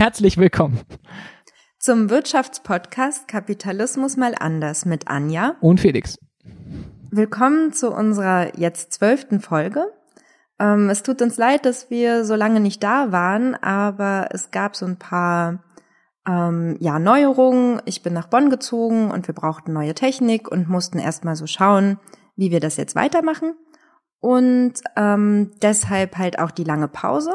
Herzlich willkommen zum Wirtschaftspodcast Kapitalismus mal anders mit Anja und Felix. Willkommen zu unserer jetzt zwölften Folge. Ähm, es tut uns leid, dass wir so lange nicht da waren, aber es gab so ein paar ähm, ja, Neuerungen. Ich bin nach Bonn gezogen und wir brauchten neue Technik und mussten erstmal so schauen, wie wir das jetzt weitermachen. Und ähm, deshalb halt auch die lange Pause.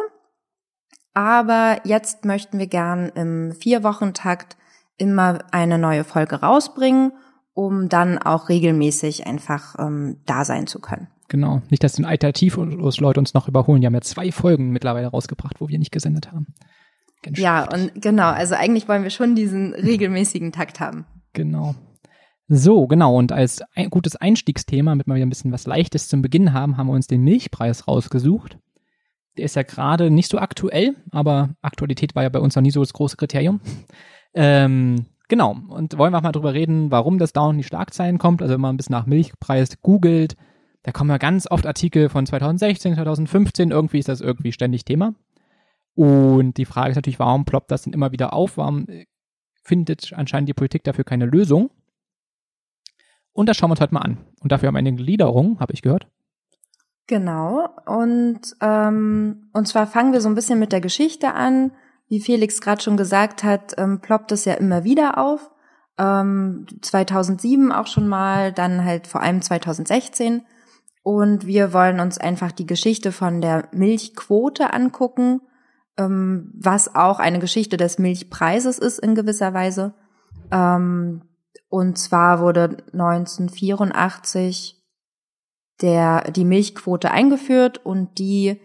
Aber jetzt möchten wir gern im Vier-Wochen-Takt immer eine neue Folge rausbringen, um dann auch regelmäßig einfach ähm, da sein zu können. Genau. Nicht, dass die Alternativlos-Leute uns noch überholen. Die haben ja zwei Folgen mittlerweile rausgebracht, wo wir nicht gesendet haben. Ja, und genau. Also eigentlich wollen wir schon diesen regelmäßigen Takt haben. Genau. So, genau. Und als ein gutes Einstiegsthema, damit wir wieder ein bisschen was Leichtes zum Beginn haben, haben wir uns den Milchpreis rausgesucht. Der ist ja gerade nicht so aktuell, aber Aktualität war ja bei uns noch nie so das große Kriterium. Ähm, genau. Und wollen wir auch mal drüber reden, warum das dauernd in die Schlagzeilen kommt. Also wenn man ein bisschen nach Milchpreis googelt, da kommen ja ganz oft Artikel von 2016, 2015. Irgendwie ist das irgendwie ständig Thema. Und die Frage ist natürlich, warum ploppt das denn immer wieder auf? Warum findet anscheinend die Politik dafür keine Lösung? Und das schauen wir uns heute mal an. Und dafür haben wir eine Gliederung, habe ich gehört. Genau. Und, ähm, und zwar fangen wir so ein bisschen mit der Geschichte an. Wie Felix gerade schon gesagt hat, ähm, ploppt es ja immer wieder auf. Ähm, 2007 auch schon mal, dann halt vor allem 2016. Und wir wollen uns einfach die Geschichte von der Milchquote angucken, ähm, was auch eine Geschichte des Milchpreises ist in gewisser Weise. Ähm, und zwar wurde 1984 der, die Milchquote eingeführt und die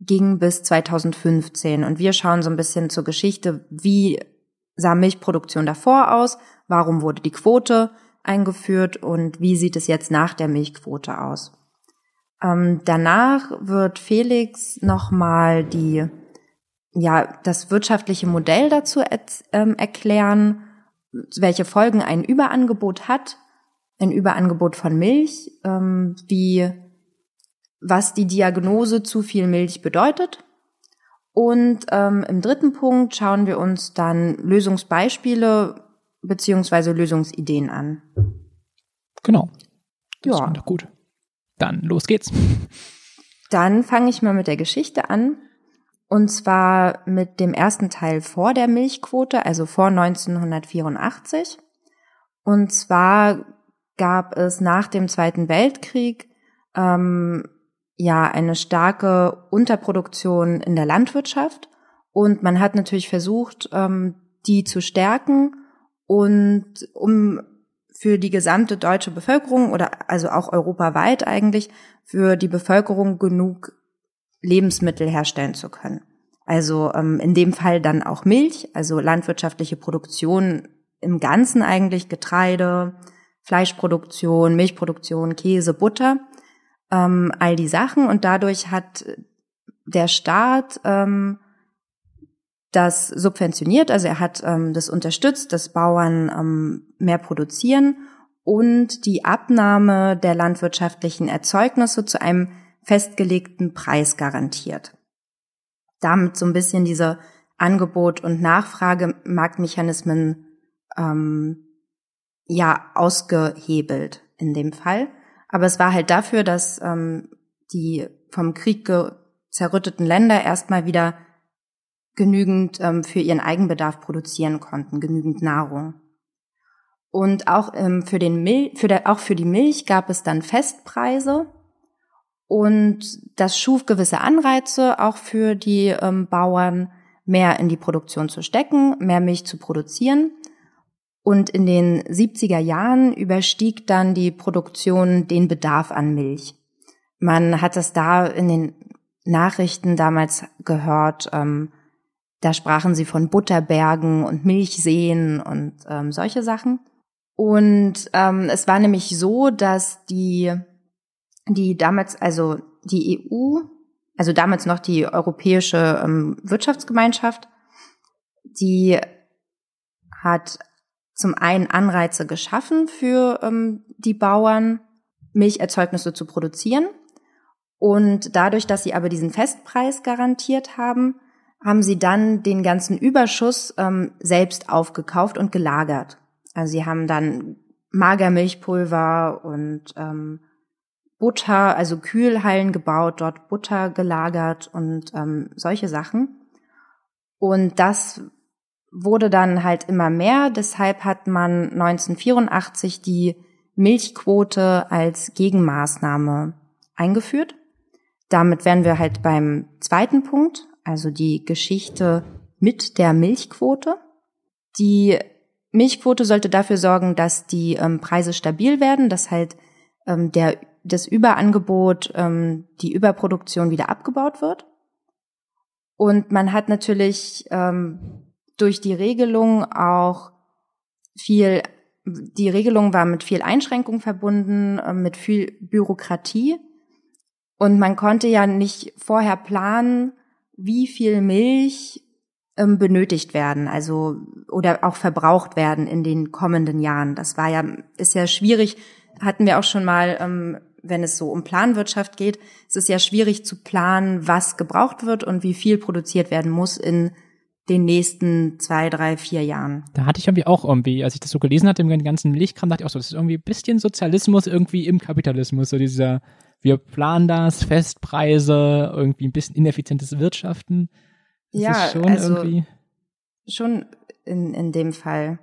ging bis 2015. Und wir schauen so ein bisschen zur Geschichte, wie sah Milchproduktion davor aus, warum wurde die Quote eingeführt und wie sieht es jetzt nach der Milchquote aus. Ähm, danach wird Felix nochmal die, ja, das wirtschaftliche Modell dazu ähm, erklären, welche Folgen ein Überangebot hat ein Überangebot von Milch, ähm, wie was die Diagnose zu viel Milch bedeutet. Und ähm, im dritten Punkt schauen wir uns dann Lösungsbeispiele beziehungsweise Lösungsideen an. Genau. Das ja. Doch gut. Dann los geht's. Dann fange ich mal mit der Geschichte an. Und zwar mit dem ersten Teil vor der Milchquote, also vor 1984. Und zwar gab es nach dem Zweiten Weltkrieg ähm, ja eine starke Unterproduktion in der Landwirtschaft und man hat natürlich versucht, ähm, die zu stärken und um für die gesamte deutsche Bevölkerung oder also auch europaweit eigentlich für die Bevölkerung genug Lebensmittel herstellen zu können. Also ähm, in dem Fall dann auch Milch, also landwirtschaftliche Produktion im Ganzen eigentlich, Getreide, Fleischproduktion, Milchproduktion, Käse, Butter, ähm, all die Sachen. Und dadurch hat der Staat ähm, das subventioniert, also er hat ähm, das unterstützt, dass Bauern ähm, mehr produzieren und die Abnahme der landwirtschaftlichen Erzeugnisse zu einem festgelegten Preis garantiert. Damit so ein bisschen diese Angebot- und Nachfragemarktmechanismen ähm, ja ausgehebelt in dem Fall. Aber es war halt dafür, dass ähm, die vom Krieg zerrütteten Länder erstmal wieder genügend ähm, für ihren Eigenbedarf produzieren konnten, genügend Nahrung. Und auch ähm, für den Mil für der, auch für die Milch gab es dann Festpreise und das schuf gewisse Anreize auch für die ähm, Bauern, mehr in die Produktion zu stecken, mehr Milch zu produzieren. Und in den 70er Jahren überstieg dann die Produktion den Bedarf an Milch. Man hat es da in den Nachrichten damals gehört, ähm, da sprachen sie von Butterbergen und Milchseen und ähm, solche Sachen. Und ähm, es war nämlich so, dass die, die damals, also die EU, also damals noch die Europäische ähm, Wirtschaftsgemeinschaft, die hat zum einen Anreize geschaffen für ähm, die Bauern, Milcherzeugnisse zu produzieren. Und dadurch, dass sie aber diesen Festpreis garantiert haben, haben sie dann den ganzen Überschuss ähm, selbst aufgekauft und gelagert. Also sie haben dann Magermilchpulver und ähm, Butter, also Kühlhallen gebaut, dort Butter gelagert und ähm, solche Sachen. Und das wurde dann halt immer mehr. Deshalb hat man 1984 die Milchquote als Gegenmaßnahme eingeführt. Damit wären wir halt beim zweiten Punkt, also die Geschichte mit der Milchquote. Die Milchquote sollte dafür sorgen, dass die ähm, Preise stabil werden, dass halt ähm, der, das Überangebot, ähm, die Überproduktion wieder abgebaut wird. Und man hat natürlich ähm, durch die Regelung auch viel, die Regelung war mit viel Einschränkung verbunden, äh, mit viel Bürokratie. Und man konnte ja nicht vorher planen, wie viel Milch ähm, benötigt werden, also oder auch verbraucht werden in den kommenden Jahren. Das war ja, ist ja schwierig, hatten wir auch schon mal, ähm, wenn es so um Planwirtschaft geht, es ist ja schwierig zu planen, was gebraucht wird und wie viel produziert werden muss in den nächsten zwei, drei, vier Jahren. Da hatte ich irgendwie auch irgendwie, als ich das so gelesen hatte, im ganzen Milchkram, dachte ich auch so, das ist irgendwie ein bisschen Sozialismus irgendwie im Kapitalismus, so dieser, wir planen das, Festpreise, irgendwie ein bisschen ineffizientes Wirtschaften. Das ja, schon also irgendwie schon in, in dem Fall.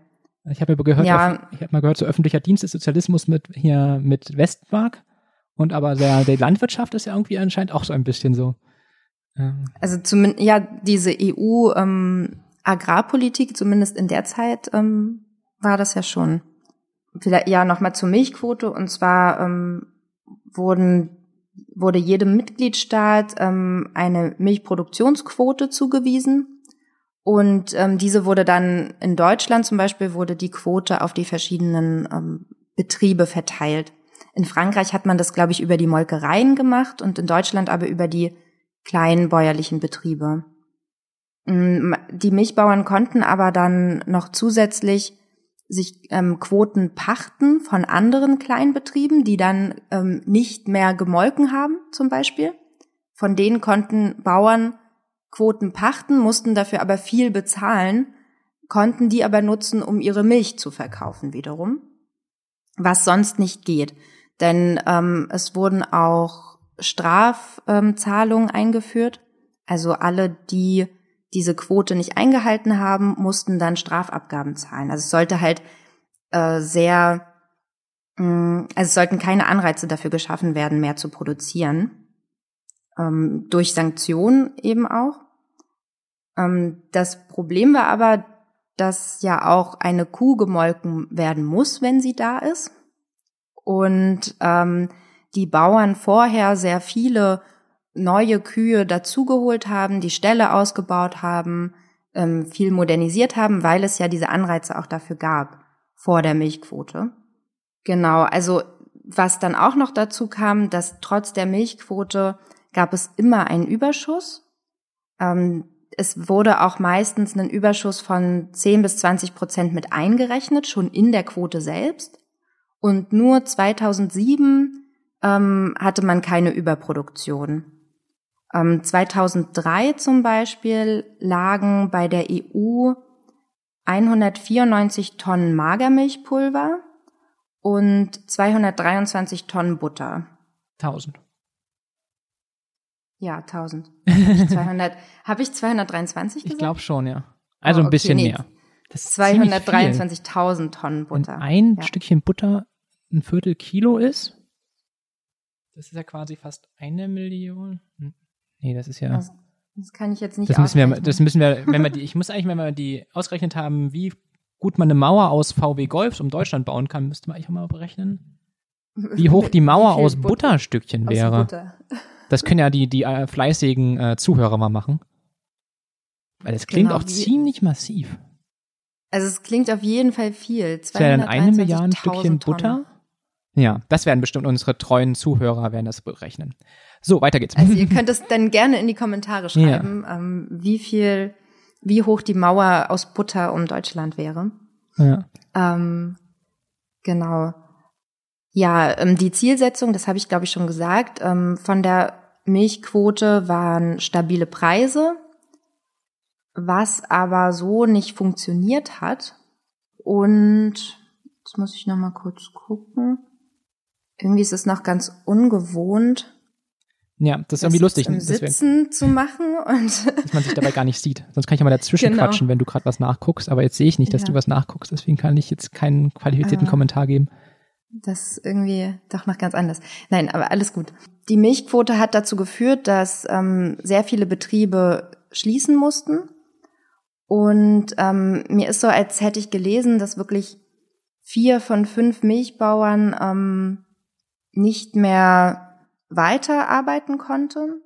Ich habe ja gehört, ja. ich habe mal gehört, so öffentlicher Dienst ist Sozialismus mit hier mit Westmark und aber der, der Landwirtschaft ist ja irgendwie anscheinend auch so ein bisschen so. Also zumindest, ja, diese EU ähm, Agrarpolitik, zumindest in der Zeit, ähm, war das ja schon. Vielleicht ja nochmal zur Milchquote und zwar ähm, wurden wurde jedem Mitgliedstaat ähm, eine Milchproduktionsquote zugewiesen und ähm, diese wurde dann in Deutschland zum Beispiel wurde die Quote auf die verschiedenen ähm, Betriebe verteilt. In Frankreich hat man das, glaube ich, über die Molkereien gemacht und in Deutschland aber über die kleinen bäuerlichen Betriebe. Mm, die Milchbauern konnten aber dann noch zusätzlich sich ähm, Quoten pachten von anderen Kleinbetrieben, die dann ähm, nicht mehr gemolken haben, zum Beispiel. Von denen konnten Bauern Quoten pachten, mussten dafür aber viel bezahlen, konnten die aber nutzen, um ihre Milch zu verkaufen wiederum, was sonst nicht geht. Denn ähm, es wurden auch Strafzahlungen eingeführt. Also alle, die diese Quote nicht eingehalten haben, mussten dann Strafabgaben zahlen. Also es sollte halt äh, sehr, mh, mm, also es sollten keine Anreize dafür geschaffen werden, mehr zu produzieren. Ähm, durch Sanktionen eben auch. Ähm, das Problem war aber, dass ja auch eine Kuh gemolken werden muss, wenn sie da ist. Und ähm, die Bauern vorher sehr viele neue Kühe dazugeholt haben, die Ställe ausgebaut haben, ähm, viel modernisiert haben, weil es ja diese Anreize auch dafür gab vor der Milchquote. Genau, also was dann auch noch dazu kam, dass trotz der Milchquote gab es immer einen Überschuss. Ähm, es wurde auch meistens ein Überschuss von 10 bis 20 Prozent mit eingerechnet, schon in der Quote selbst. Und nur 2007 ähm, hatte man keine Überproduktion. Ähm, 2003 zum Beispiel lagen bei der EU 194 Tonnen Magermilchpulver und 223 Tonnen Butter. 1000. Ja, 1000. Habe ich, 200, hab ich 223 gesagt? Ich glaube schon, ja. Also oh, okay, ein bisschen nee. mehr. 223.000 Tonnen Butter. Wenn ein ja. Stückchen Butter ein Viertel Kilo ist, das ist ja quasi fast eine Million. Hm. Nee, das ist ja. Das, das kann ich jetzt nicht das müssen wir, Das müssen wir, wenn wir die, ich muss eigentlich, wenn wir die ausgerechnet haben, wie gut man eine Mauer aus VW Golfs um Deutschland bauen kann, müsste man eigentlich auch mal berechnen, wie hoch die Mauer aus Butter, Butterstückchen wäre. Aus Butter. Das können ja die, die äh, fleißigen äh, Zuhörer mal machen. Weil das klingt genau, auch ziemlich massiv. Also es klingt auf jeden Fall viel. Das wäre dann eine Milliarde Stückchen Butter. Ja, das werden bestimmt unsere treuen Zuhörer werden das berechnen. So, weiter geht's. Also ihr könnt es dann gerne in die Kommentare schreiben, ja. ähm, wie viel, wie hoch die Mauer aus Butter um Deutschland wäre. Ja. Ähm, genau. Ja, ähm, die Zielsetzung, das habe ich glaube ich schon gesagt, ähm, von der Milchquote waren stabile Preise, was aber so nicht funktioniert hat. Und jetzt muss ich noch mal kurz gucken. Irgendwie ist es noch ganz ungewohnt. Ja, das ist irgendwie lustig. Im Sitzen zu machen und dass man sich dabei gar nicht sieht. Sonst kann ich ja mal dazwischen genau. quatschen, wenn du gerade was nachguckst. Aber jetzt sehe ich nicht, dass ja. du was nachguckst. Deswegen kann ich jetzt keinen qualifizierten ah, Kommentar geben. Das ist irgendwie doch noch ganz anders. Nein, aber alles gut. Die Milchquote hat dazu geführt, dass ähm, sehr viele Betriebe schließen mussten. Und ähm, mir ist so, als hätte ich gelesen, dass wirklich vier von fünf Milchbauern ähm, nicht mehr weiterarbeiten konnte.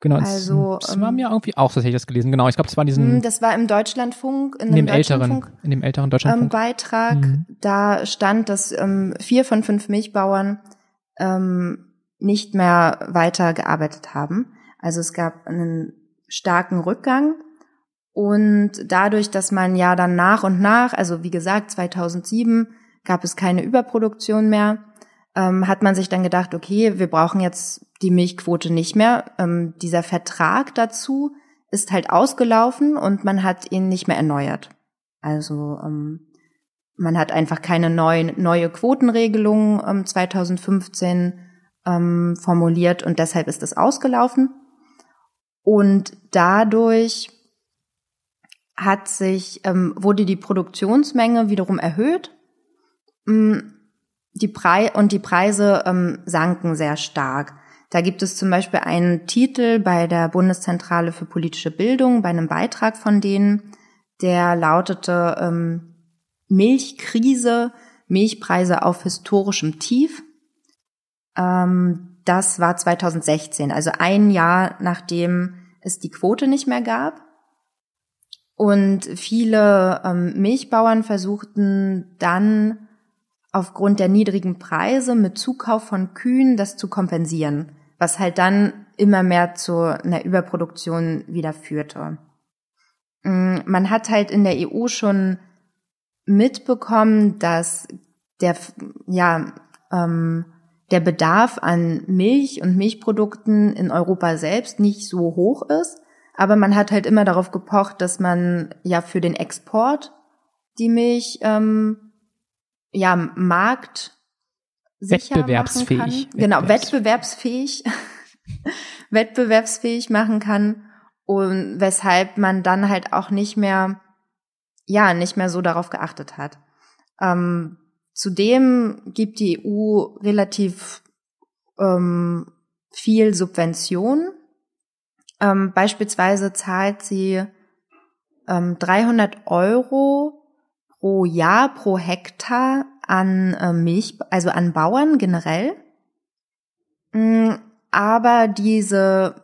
Genau, also, das, das war ähm, mir irgendwie auch, hätte ich das gelesen. Genau, ich glaube, das war diesen. Hm, das war im Deutschlandfunk, in, in dem älteren, in dem älteren Deutschlandfunk. Ähm, Beitrag. Mhm. Da stand, dass ähm, vier von fünf Milchbauern ähm, nicht mehr weiter gearbeitet haben. Also es gab einen starken Rückgang. Und dadurch, dass man ja dann nach und nach, also wie gesagt, 2007 gab es keine Überproduktion mehr, ähm, hat man sich dann gedacht, okay, wir brauchen jetzt die Milchquote nicht mehr. Ähm, dieser Vertrag dazu ist halt ausgelaufen und man hat ihn nicht mehr erneuert. Also ähm, man hat einfach keine neuen, neue Quotenregelung ähm, 2015 ähm, formuliert und deshalb ist es ausgelaufen. Und dadurch hat sich, ähm, wurde die Produktionsmenge wiederum erhöht. Die Pre und die Preise ähm, sanken sehr stark. Da gibt es zum Beispiel einen Titel bei der Bundeszentrale für politische Bildung, bei einem Beitrag von denen, der lautete ähm, Milchkrise, Milchpreise auf historischem Tief. Ähm, das war 2016, also ein Jahr nachdem es die Quote nicht mehr gab. Und viele ähm, Milchbauern versuchten dann aufgrund der niedrigen Preise mit Zukauf von Kühen das zu kompensieren, was halt dann immer mehr zu einer Überproduktion wieder führte. Mm, man hat halt in der EU schon mitbekommen, dass der, ja, ähm, der Bedarf an Milch und Milchprodukten in Europa selbst nicht so hoch ist. Aber man hat halt immer darauf gepocht, dass man ja für den Export die Milch ähm, ja, Markt wettbewerbsfähig. Genau, wettbewerbsfähig, wettbewerbsfähig machen kann und weshalb man dann halt auch nicht mehr, ja, nicht mehr so darauf geachtet hat. Ähm, zudem gibt die EU relativ ähm, viel Subvention. Ähm, beispielsweise zahlt sie ähm, 300 Euro pro Jahr, pro Hektar an äh, Milch, also an Bauern generell. Mm, aber diese,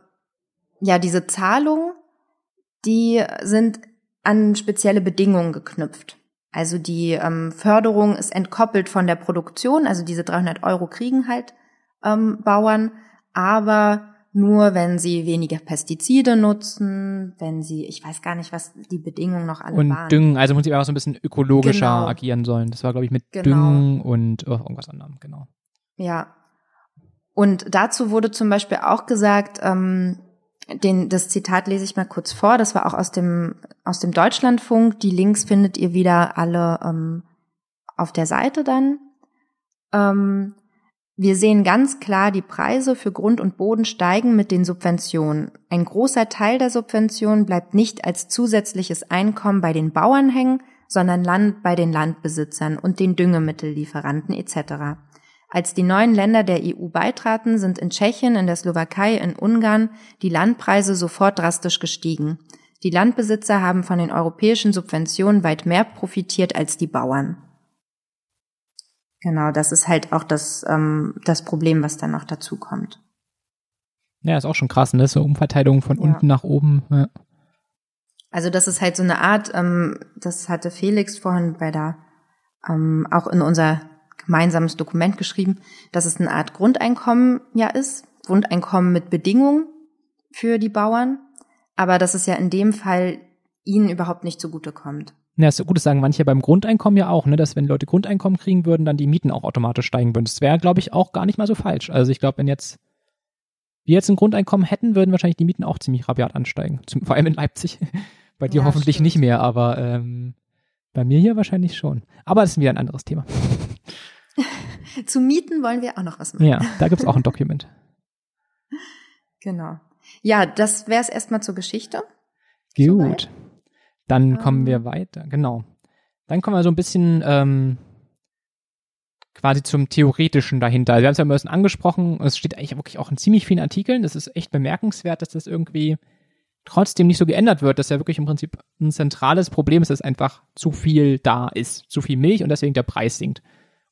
ja, diese Zahlungen, die sind an spezielle Bedingungen geknüpft. Also die ähm, Förderung ist entkoppelt von der Produktion, also diese 300 Euro kriegen halt ähm, Bauern, aber nur wenn sie weniger Pestizide nutzen, wenn sie, ich weiß gar nicht, was die Bedingungen noch alle und waren. Und Düngen, also muss sie auch so ein bisschen ökologischer genau. agieren sollen. Das war, glaube ich, mit genau. Düngen und oh, irgendwas anderem, genau. Ja. Und dazu wurde zum Beispiel auch gesagt, ähm, den, das Zitat lese ich mal kurz vor, das war auch aus dem, aus dem Deutschlandfunk. Die Links findet ihr wieder alle ähm, auf der Seite dann. Ähm, wir sehen ganz klar, die Preise für Grund und Boden steigen mit den Subventionen. Ein großer Teil der Subventionen bleibt nicht als zusätzliches Einkommen bei den Bauern hängen, sondern landet bei den Landbesitzern und den Düngemittellieferanten etc. Als die neuen Länder der EU beitraten, sind in Tschechien, in der Slowakei, in Ungarn die Landpreise sofort drastisch gestiegen. Die Landbesitzer haben von den europäischen Subventionen weit mehr profitiert als die Bauern. Genau, das ist halt auch das, ähm, das Problem, was dann noch dazu kommt. Ja, ist auch schon krass, ne? So Umverteilung von ja. unten nach oben. Ja. Also das ist halt so eine Art, ähm, das hatte Felix vorhin bei der, ähm, auch in unser gemeinsames Dokument geschrieben, dass es eine Art Grundeinkommen ja ist, Grundeinkommen mit Bedingungen für die Bauern, aber dass es ja in dem Fall ihnen überhaupt nicht zugutekommt. Ja, ist gut, das sagen manche beim Grundeinkommen ja auch, ne, dass wenn Leute Grundeinkommen kriegen würden, dann die Mieten auch automatisch steigen würden. Das wäre, glaube ich, auch gar nicht mal so falsch. Also ich glaube, wenn jetzt wir jetzt ein Grundeinkommen hätten, würden wahrscheinlich die Mieten auch ziemlich rabiat ansteigen. Zum, vor allem in Leipzig, Bei dir Ja, hoffentlich stimmt. nicht mehr, aber ähm, bei mir hier wahrscheinlich schon. Aber das ist wieder ein anderes Thema. Zu Mieten wollen wir auch noch was machen. Ja, da gibt's auch ein Dokument. Genau. Ja, das wäre es erstmal zur Geschichte. Gut. Soweit. Dann kommen Ähm. wir weiter. Genau. Dann kommen wir so ein bisschen ähm, quasi zum Theoretischen dahinter. Also wir haben es ja ein bisschen angesprochen. Es steht eigentlich wirklich auch in ziemlich vielen Artikeln. Das ist echt bemerkenswert, dass das irgendwie trotzdem nicht so geändert wird, dass ja wirklich im Prinzip ein zentrales Problem ist, dass einfach zu viel da ist, zu viel Milch und deswegen der Preis sinkt.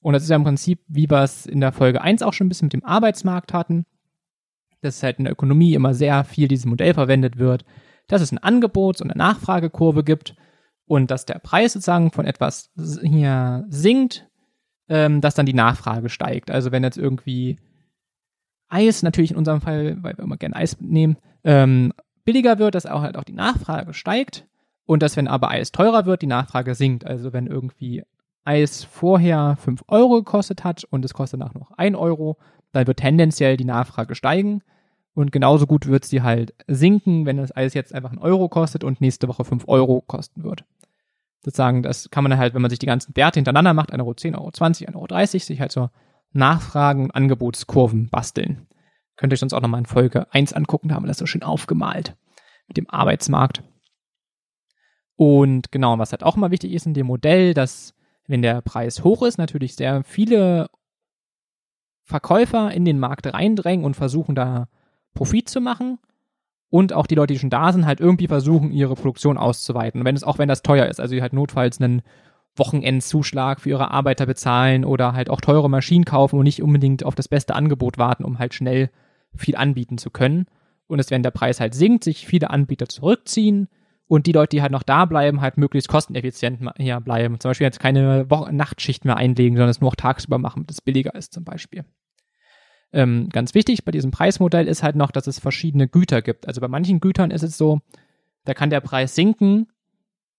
Und das ist ja im Prinzip, wie wir es in der Folge 1 auch schon ein bisschen mit dem Arbeitsmarkt hatten, dass halt in der Ökonomie immer sehr viel dieses Modell verwendet wird, dass es eine Angebots- und eine Nachfragekurve gibt und dass der Preis sozusagen von etwas hier sinkt, ähm, dass dann die Nachfrage steigt. Also wenn jetzt irgendwie Eis, natürlich in unserem Fall, weil wir immer gerne Eis nehmen, ähm, billiger wird, dass auch halt auch die Nachfrage steigt und dass wenn aber Eis teurer wird, die Nachfrage sinkt. Also wenn irgendwie Eis vorher 5 Euro gekostet hat und es kostet nach noch 1 Euro, dann wird tendenziell die Nachfrage steigen und genauso gut wird sie halt sinken, wenn das Eis jetzt einfach einen Euro kostet und nächste Woche 5 Euro kosten wird. Sozusagen, das kann man halt, wenn man sich die ganzen Werte hintereinander macht, 1 Euro, 10 Euro, 20, 1 Euro, 30, sich halt so Nachfragen- und Angebotskurven basteln. Könnt ihr euch sonst auch nochmal in Folge 1 angucken, da haben wir das so schön aufgemalt mit dem Arbeitsmarkt. Und genau, was halt auch immer wichtig ist in dem Modell, dass wenn der Preis hoch ist, natürlich sehr viele Verkäufer in den Markt reindrängen und versuchen da Profit zu machen und auch die Leute, die schon da sind, halt irgendwie versuchen, ihre Produktion auszuweiten. Wenn es auch wenn das teuer ist, also die halt notfalls einen Wochenendzuschlag für ihre Arbeiter bezahlen oder halt auch teure Maschinen kaufen und nicht unbedingt auf das beste Angebot warten, um halt schnell viel anbieten zu können. Und es, wenn der Preis halt sinkt, sich viele Anbieter zurückziehen und die Leute, die halt noch da bleiben, halt möglichst kosteneffizient hier bleiben. Zum Beispiel jetzt keine Wochen Nachtschicht mehr einlegen, sondern es nur noch tagsüber machen, damit es billiger ist zum Beispiel. Ähm, ganz wichtig bei diesem Preismodell ist halt noch, dass es verschiedene Güter gibt. Also bei manchen Gütern ist es so, da kann der Preis sinken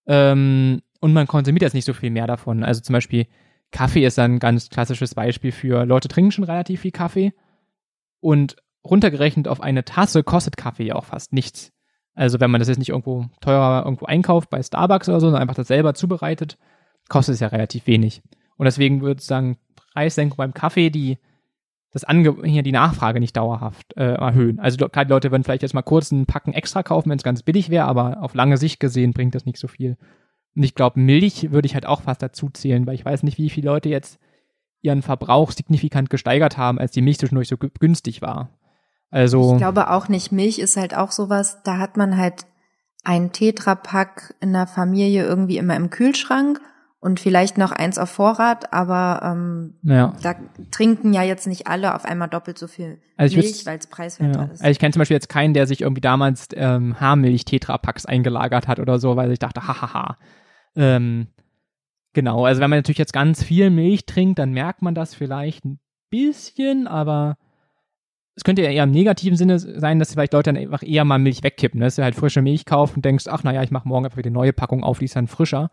ähm, und man konsumiert jetzt nicht so viel mehr davon. Also zum Beispiel Kaffee ist ein ganz klassisches Beispiel für Leute trinken schon relativ viel Kaffee und runtergerechnet auf eine Tasse kostet Kaffee ja auch fast nichts. Also wenn man das jetzt nicht irgendwo teurer irgendwo einkauft bei Starbucks oder so, sondern einfach das selber zubereitet, kostet es ja relativ wenig. Und deswegen würde ich sagen, Preissenkung beim Kaffee, die das Ange hier die Nachfrage nicht dauerhaft äh, erhöhen. Also gerade Leute würden vielleicht jetzt mal kurz einen Packen extra kaufen, wenn es ganz billig wäre, aber auf lange Sicht gesehen bringt das nicht so viel. Und ich glaube, Milch würde ich halt auch fast dazu zählen, weil ich weiß nicht, wie viele Leute jetzt ihren Verbrauch signifikant gesteigert haben, als die Milch zwischendurch so gü- günstig war. Also Ich glaube auch nicht. Milch ist halt auch sowas, da hat man halt ein Tetrapack in der Familie irgendwie immer im Kühlschrank und vielleicht noch eins auf Vorrat, aber ähm, ja. da trinken ja jetzt nicht alle auf einmal doppelt so viel Also Milch, weil es preiswerter Ja. ist. Also ich kenne zum Beispiel jetzt keinen, der sich irgendwie damals ähm, Haarmilch-Tetrapacks eingelagert hat oder so, weil ich dachte, hahaha. Ähm, genau, also wenn man natürlich jetzt ganz viel Milch trinkt, dann merkt man das vielleicht ein bisschen, aber es könnte ja eher im negativen Sinne sein, dass vielleicht Leute dann einfach eher mal Milch wegkippen, ne? dass du halt frische Milch kaufst und denkst, ach naja, ich mache morgen einfach wieder eine neue Packung auf, die ist dann frischer.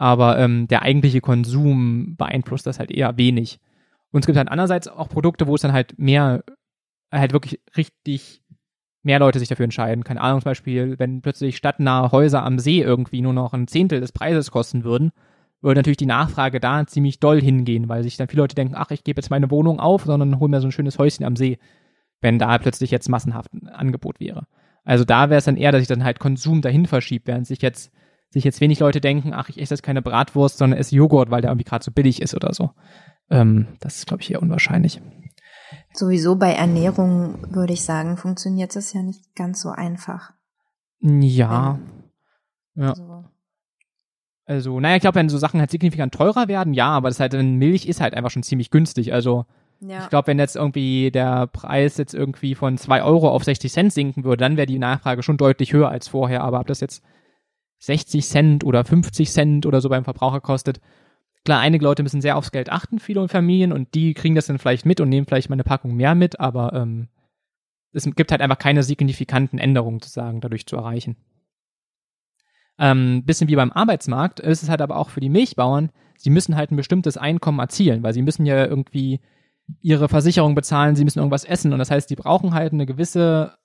Aber ähm, der eigentliche Konsum beeinflusst das halt eher wenig. Und es gibt halt andererseits auch Produkte, wo es dann halt mehr, halt wirklich richtig mehr Leute sich dafür entscheiden. Keine Ahnung, zum Beispiel, wenn plötzlich stadtnahe Häuser am See irgendwie nur noch ein Zehntel des Preises kosten würden, würde natürlich die Nachfrage da ziemlich doll hingehen, weil sich dann viele Leute denken, ach, ich gebe jetzt meine Wohnung auf, sondern hol mir so ein schönes Häuschen am See, wenn da plötzlich jetzt massenhaft ein Angebot wäre. Also da wäre es dann eher, dass sich dann halt Konsum dahin verschiebt, während sich jetzt sich jetzt wenig Leute denken, ach, ich esse jetzt keine Bratwurst, sondern esse Joghurt, weil der irgendwie gerade so billig ist oder so. Ähm, das ist, glaube ich, eher unwahrscheinlich. Sowieso bei Ernährung würde ich sagen, funktioniert das ja nicht ganz so einfach. Ja. Ja. Also, Also, naja, ich glaube, wenn so Sachen halt signifikant teurer werden, ja, aber das halt, dann Milch ist halt einfach schon ziemlich günstig. Also, ja. ich glaube, wenn jetzt irgendwie der Preis jetzt irgendwie von 2 Euro auf 60 Cent sinken würde, dann wäre die Nachfrage schon deutlich höher als vorher. Aber ob das jetzt 60 Cent oder 50 Cent oder so beim Verbraucher kostet, klar, einige Leute müssen sehr aufs Geld achten, viele Familien, und die kriegen das dann vielleicht mit und nehmen vielleicht mal eine Packung mehr mit, aber ähm, es gibt halt einfach keine signifikanten Änderungen zu sagen, dadurch zu erreichen. Ähm, bisschen wie beim Arbeitsmarkt ist es halt aber auch für die Milchbauern, sie müssen halt ein bestimmtes Einkommen erzielen, weil sie müssen ja irgendwie ihre Versicherung bezahlen, sie müssen irgendwas essen und das heißt, die brauchen halt eine gewisse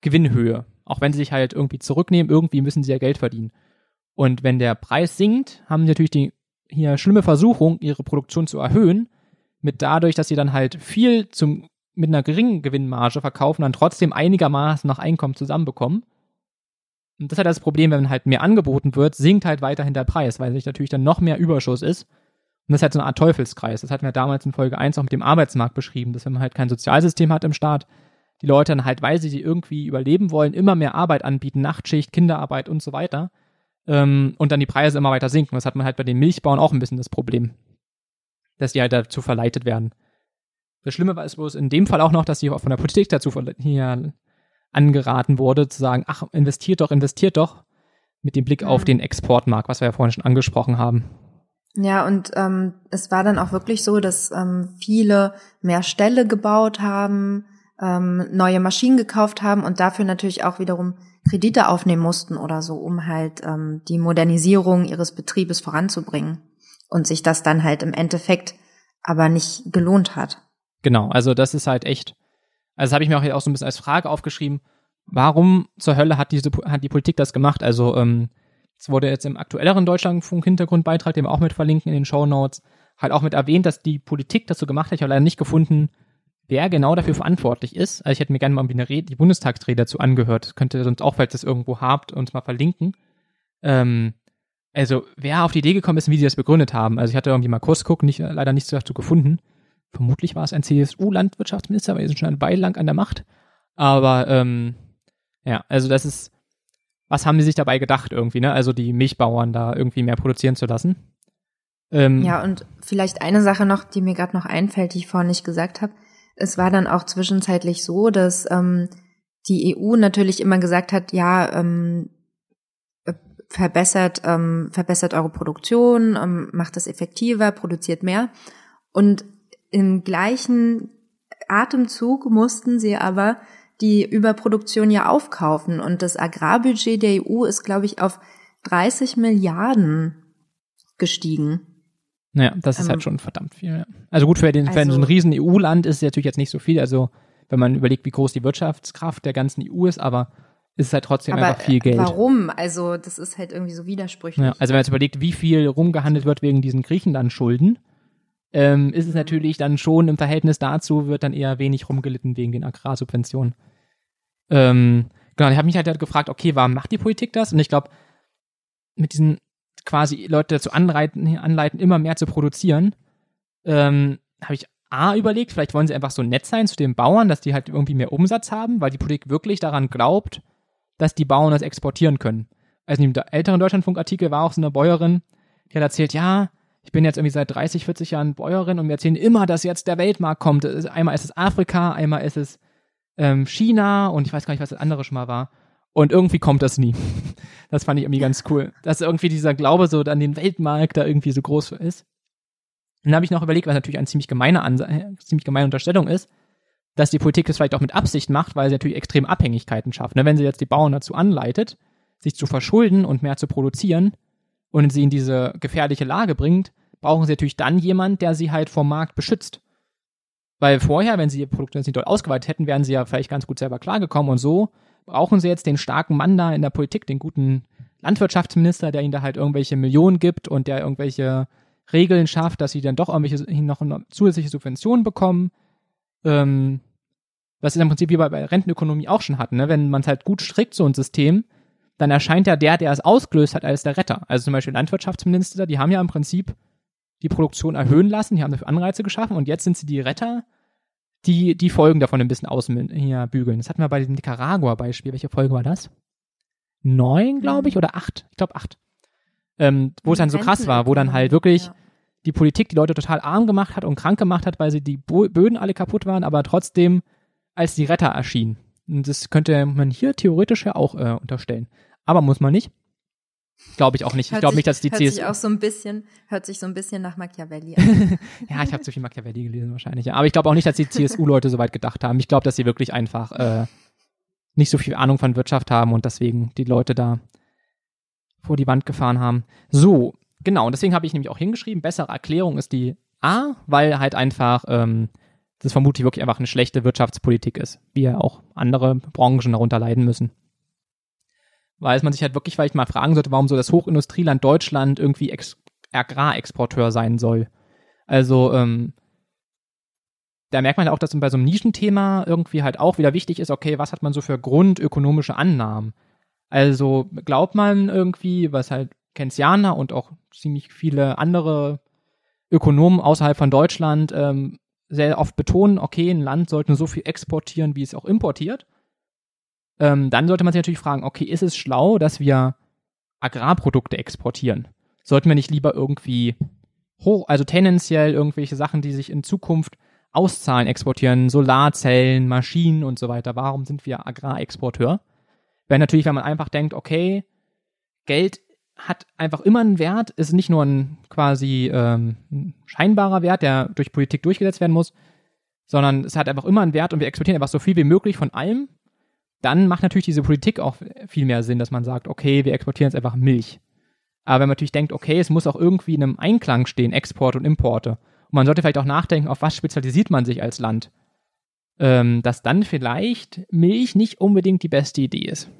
Gewinnhöhe. Auch wenn sie sich halt irgendwie zurücknehmen, irgendwie müssen sie ja Geld verdienen. Und wenn der Preis sinkt, haben sie natürlich die hier schlimme Versuchung, ihre Produktion zu erhöhen, mit dadurch, dass sie dann halt viel zum, mit einer geringen Gewinnmarge verkaufen, dann trotzdem einigermaßen noch Einkommen zusammenbekommen. Und das ist halt das Problem, wenn halt mehr angeboten wird, sinkt halt weiterhin der Preis, weil sich natürlich dann noch mehr Überschuss ist. Und das ist halt so eine Art Teufelskreis. Das hatten wir damals in Folge 1 auch mit dem Arbeitsmarkt beschrieben, dass wenn man halt kein Sozialsystem hat im Staat, die Leute dann halt, weil sie irgendwie überleben wollen, immer mehr Arbeit anbieten, Nachtschicht, Kinderarbeit und so weiter. Ähm, und dann die Preise immer weiter sinken. Das hat man halt bei den Milchbauern auch ein bisschen das Problem. Dass die halt dazu verleitet werden. Das Schlimme war es bloß in dem Fall auch noch, dass sie von der Politik dazu hier angeraten wurde, zu sagen, ach, investiert doch, investiert doch, mit dem Blick mhm. auf den Exportmarkt, was wir ja vorhin schon angesprochen haben. Ja, und ähm, es war dann auch wirklich so, dass ähm, viele mehr Ställe gebaut haben, ähm, neue Maschinen gekauft haben und dafür natürlich auch wiederum Kredite aufnehmen mussten oder so, um halt ähm, die Modernisierung ihres Betriebes voranzubringen und sich das dann halt im Endeffekt aber nicht gelohnt hat. Genau, also das ist halt echt, also das habe ich mir auch, auch so ein bisschen als Frage aufgeschrieben, warum zur Hölle hat diese hat die Politik das gemacht? Also ähm, es wurde jetzt im aktuelleren Deutschlandfunk-Hintergrundbeitrag, den wir auch mit verlinken in den Show Notes, halt auch mit erwähnt, dass die Politik das so gemacht hat. Ich habe leider nicht gefunden, wer genau dafür verantwortlich ist. Also ich hätte mir gerne mal eine Rede, die Bundestagsrede dazu angehört. Könnt ihr sonst auch, falls ihr das irgendwo habt, uns mal verlinken. Ähm, also wer auf die Idee gekommen ist, wie sie das begründet haben. Also ich hatte irgendwie mal Kurs gucken, nicht, leider nichts dazu gefunden. Vermutlich war es ein CSU-Landwirtschaftsminister, weil die sind schon ein Weile lang an der Macht. Aber ähm, ja, also das ist, was haben die sich dabei gedacht irgendwie, ne? Also die Milchbauern da irgendwie mehr produzieren zu lassen. Ähm, ja, und vielleicht eine Sache noch, die mir gerade noch einfällt, die ich vorhin nicht gesagt habe. Es war dann auch zwischenzeitlich so, dass ähm, die EU natürlich immer gesagt hat, ja, ähm, verbessert, ähm, verbessert eure Produktion, ähm, macht es effektiver, produziert mehr. Und im gleichen Atemzug mussten sie aber die Überproduktion ja aufkaufen. Und das Agrarbudget der EU ist, glaube ich, auf 30 Milliarden gestiegen. Naja, das ist halt ähm, halt schon verdammt viel. Ja. Also gut, für, den, also, so ein riesen EU-Land ist es natürlich jetzt nicht so viel. Also wenn man überlegt, wie groß die Wirtschaftskraft der ganzen EU ist, aber ist es halt trotzdem aber einfach viel Geld. Warum? Also das ist halt irgendwie so widersprüchlich. Ja, also wenn man jetzt überlegt, wie viel rumgehandelt wird wegen diesen Griechenland-Schulden, ähm, ist es natürlich dann schon im Verhältnis dazu, wird dann eher wenig rumgelitten wegen den Agrarsubventionen. Ähm, genau, ich habe mich halt gefragt, okay, warum macht die Politik das? Und ich glaube, mit diesen quasi Leute dazu anleiten, anleiten immer mehr zu produzieren, ähm, habe ich A überlegt, vielleicht wollen sie einfach so nett sein zu den Bauern, dass die halt irgendwie mehr Umsatz haben, weil die Politik wirklich daran glaubt, dass die Bauern das exportieren können. Also in dem älteren Deutschlandfunkartikel war auch so eine Bäuerin, die hat erzählt, ja, ich bin jetzt irgendwie seit 30, 40 Jahren Bäuerin und wir erzählen immer, dass jetzt der Weltmarkt kommt. Einmal ist es Afrika, einmal ist es ähm, China und ich weiß gar nicht, was das andere schon mal war. Und irgendwie kommt das nie. Das fand ich irgendwie ganz cool. Dass irgendwie dieser Glaube so an den Weltmarkt da irgendwie so groß ist. Und dann habe ich noch überlegt, was natürlich eine ziemlich gemeine, Ansa äh, ziemlich gemeine Unterstellung ist, dass die Politik das vielleicht auch mit Absicht macht, weil sie natürlich extrem Abhängigkeiten schafft. Ne? Wenn sie jetzt die Bauern dazu anleitet, sich zu verschulden und mehr zu produzieren und sie in diese gefährliche Lage bringt, brauchen sie natürlich dann jemand, der sie halt vom Markt beschützt. Weil vorher, wenn sie ihr Produkt nicht dort ausgeweitet hätten, wären sie ja vielleicht ganz gut selber klargekommen und so brauchen sie jetzt den starken Mann da in der Politik, den guten Landwirtschaftsminister, der ihnen da halt irgendwelche Millionen gibt und der irgendwelche Regeln schafft, dass sie dann doch irgendwelche noch zusätzliche Subventionen bekommen. Ähm, was ist im Prinzip wie bei, bei Rentenökonomie auch schon hatten, ne? Wenn man es halt gut strickt, so ein System, dann erscheint ja der, der es ausgelöst hat, als der Retter. Also zum Beispiel Landwirtschaftsminister, die haben ja im Prinzip die Produktion erhöhen lassen, die haben dafür Anreize geschaffen und jetzt sind sie die Retter, die die Folgen davon ein bisschen außen hier bügeln. Das hatten wir bei dem Nicaragua-Beispiel. Welche Folge war das? Neun, glaube ich, oder acht? Ich glaube acht. Ähm, wo es dann so krass war, wo dann halt wirklich ja. die Politik die Leute total arm gemacht hat und krank gemacht hat, weil sie die Böden alle kaputt waren, aber trotzdem als die Retter erschienen. Und das könnte man hier theoretisch ja auch äh, unterstellen. Aber muss man nicht. Glaube ich auch nicht. ich glaube nicht, dass die hört CSU. Sich auch so ein bisschen, hört sich so ein bisschen nach Machiavelli an. ja, ich habe zu viel Machiavelli gelesen wahrscheinlich. Ja. Aber ich glaube auch nicht, dass die CSU-Leute so weit gedacht haben. Ich glaube, dass sie wirklich einfach äh, nicht so viel Ahnung von Wirtschaft haben und deswegen die Leute da vor die Wand gefahren haben. So, genau. Und deswegen habe ich nämlich auch hingeschrieben, bessere Erklärung ist die A, weil halt einfach ähm, das vermutlich wirklich einfach eine schlechte Wirtschaftspolitik ist, wie ja auch andere Branchen darunter leiden müssen. Weil man sich halt wirklich vielleicht mal fragen sollte, warum so das Hochindustrieland Deutschland irgendwie Ex Agrarexporteur sein soll. Also, ähm, da merkt man auch, dass bei so einem Nischenthema irgendwie halt auch wieder wichtig ist, okay, was hat man so für grundökonomische Annahmen? Also glaubt man irgendwie, was halt Keynesianer und auch ziemlich viele andere Ökonomen außerhalb von Deutschland ähm, sehr oft betonen, okay, ein Land sollte nur so viel exportieren, wie es auch importiert. Ähm, dann sollte man sich natürlich fragen, okay, ist es schlau, dass wir Agrarprodukte exportieren? Sollten wir nicht lieber irgendwie hoch, also tendenziell irgendwelche Sachen, die sich in Zukunft auszahlen, exportieren, Solarzellen, Maschinen und so weiter? Warum sind wir Agrarexporteur? Wäre natürlich, wenn man einfach denkt, okay, Geld hat einfach immer einen Wert, ist nicht nur ein quasi ähm, scheinbarer Wert, der durch Politik durchgesetzt werden muss, sondern es hat einfach immer einen Wert und wir exportieren einfach so viel wie möglich von allem, dann macht natürlich diese Politik auch viel mehr Sinn, dass man sagt, okay, wir exportieren jetzt einfach Milch. Aber wenn man natürlich denkt, okay, es muss auch irgendwie in einem Einklang stehen, Export und Importe, und man sollte vielleicht auch nachdenken, auf was spezialisiert man sich als Land, ähm, dass dann vielleicht Milch nicht unbedingt die beste Idee ist.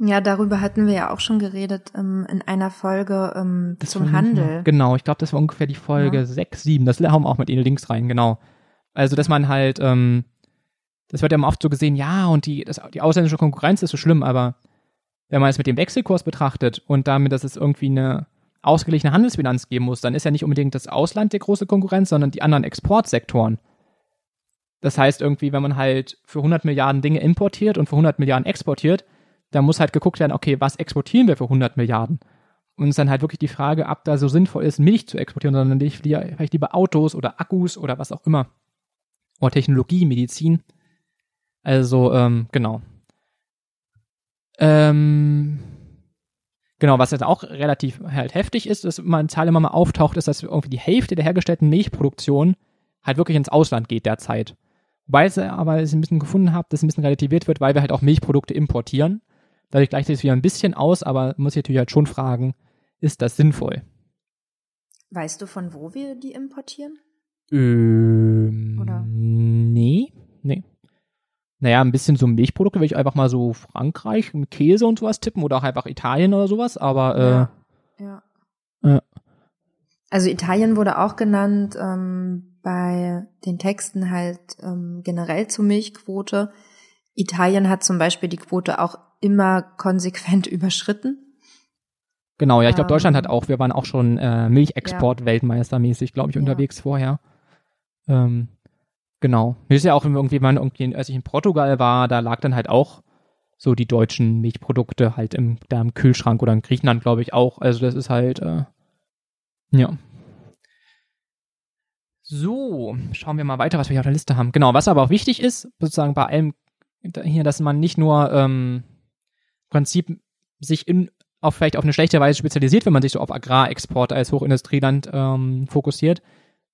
Ja, darüber hatten wir ja auch schon geredet ähm, in einer Folge ähm, zum Handel. Genau, ich glaube, das war ungefähr die Folge ja. 6, 7. Das haben wir auch mit Ihnen links rein, genau. Also, dass man halt, ähm, das wird ja oft so gesehen, ja, und die, das, die ausländische Konkurrenz ist so schlimm, aber wenn man es mit dem Wechselkurs betrachtet und damit, dass es irgendwie eine ausgeglichene Handelsbilanz geben muss, dann ist ja nicht unbedingt das Ausland der große Konkurrenz, sondern die anderen Exportsektoren. Das heißt irgendwie, wenn man halt für 100 Milliarden Dinge importiert und für 100 Milliarden exportiert, da muss halt geguckt werden, okay, was exportieren wir für 100 Milliarden? Und es ist dann halt wirklich die Frage, ob da so sinnvoll ist, Milch zu exportieren, sondern vielleicht lieber Autos oder Akkus oder was auch immer. Oder Technologie, Medizin. Also, ähm, genau. Ähm, genau, was jetzt auch relativ halt heftig ist, dass man Zahl immer mal auftaucht, ist, dass irgendwie die Hälfte der hergestellten Milchproduktion halt wirklich ins Ausland geht derzeit. Wobei es aber ich ein bisschen gefunden habe, dass es ein bisschen relativiert wird, weil wir halt auch Milchprodukte importieren. Dadurch gleicht es wieder ein bisschen aus, aber muss ich natürlich halt schon fragen, ist das sinnvoll? Weißt du, von wo wir die importieren? Ähm, Oder? Nee, nee. Naja, ein bisschen so Milchprodukte würde ich einfach mal so Frankreich, Käse und sowas tippen oder auch einfach Italien oder sowas, aber äh, ja. ja. Äh. Also Italien wurde auch genannt ähm, bei den Texten halt ähm, generell zur Milchquote. Italien hat zum Beispiel die Quote auch immer konsequent überschritten. Genau, ja, ich glaube, Deutschland hat ähm. auch, wir waren auch schon äh, Milchexport-Weltmeistermäßig, glaube ich, ja. unterwegs vorher. Ähm, genau. Mir ist ja auch irgendwie, man irgendwie, als ich in Portugal war, da lag dann halt auch so die deutschen Milchprodukte halt im, da im Kühlschrank oder in Griechenland, glaube ich, auch. Also das ist halt, äh, ja. So, schauen wir mal weiter, was wir hier auf der Liste haben. Genau, was aber auch wichtig ist, sozusagen bei allem hier, dass man nicht nur ähm, Prinzip sich in, auf vielleicht auf eine schlechte Weise spezialisiert, wenn man sich so auf Agrarexporte als Hochindustrieland ähm, fokussiert,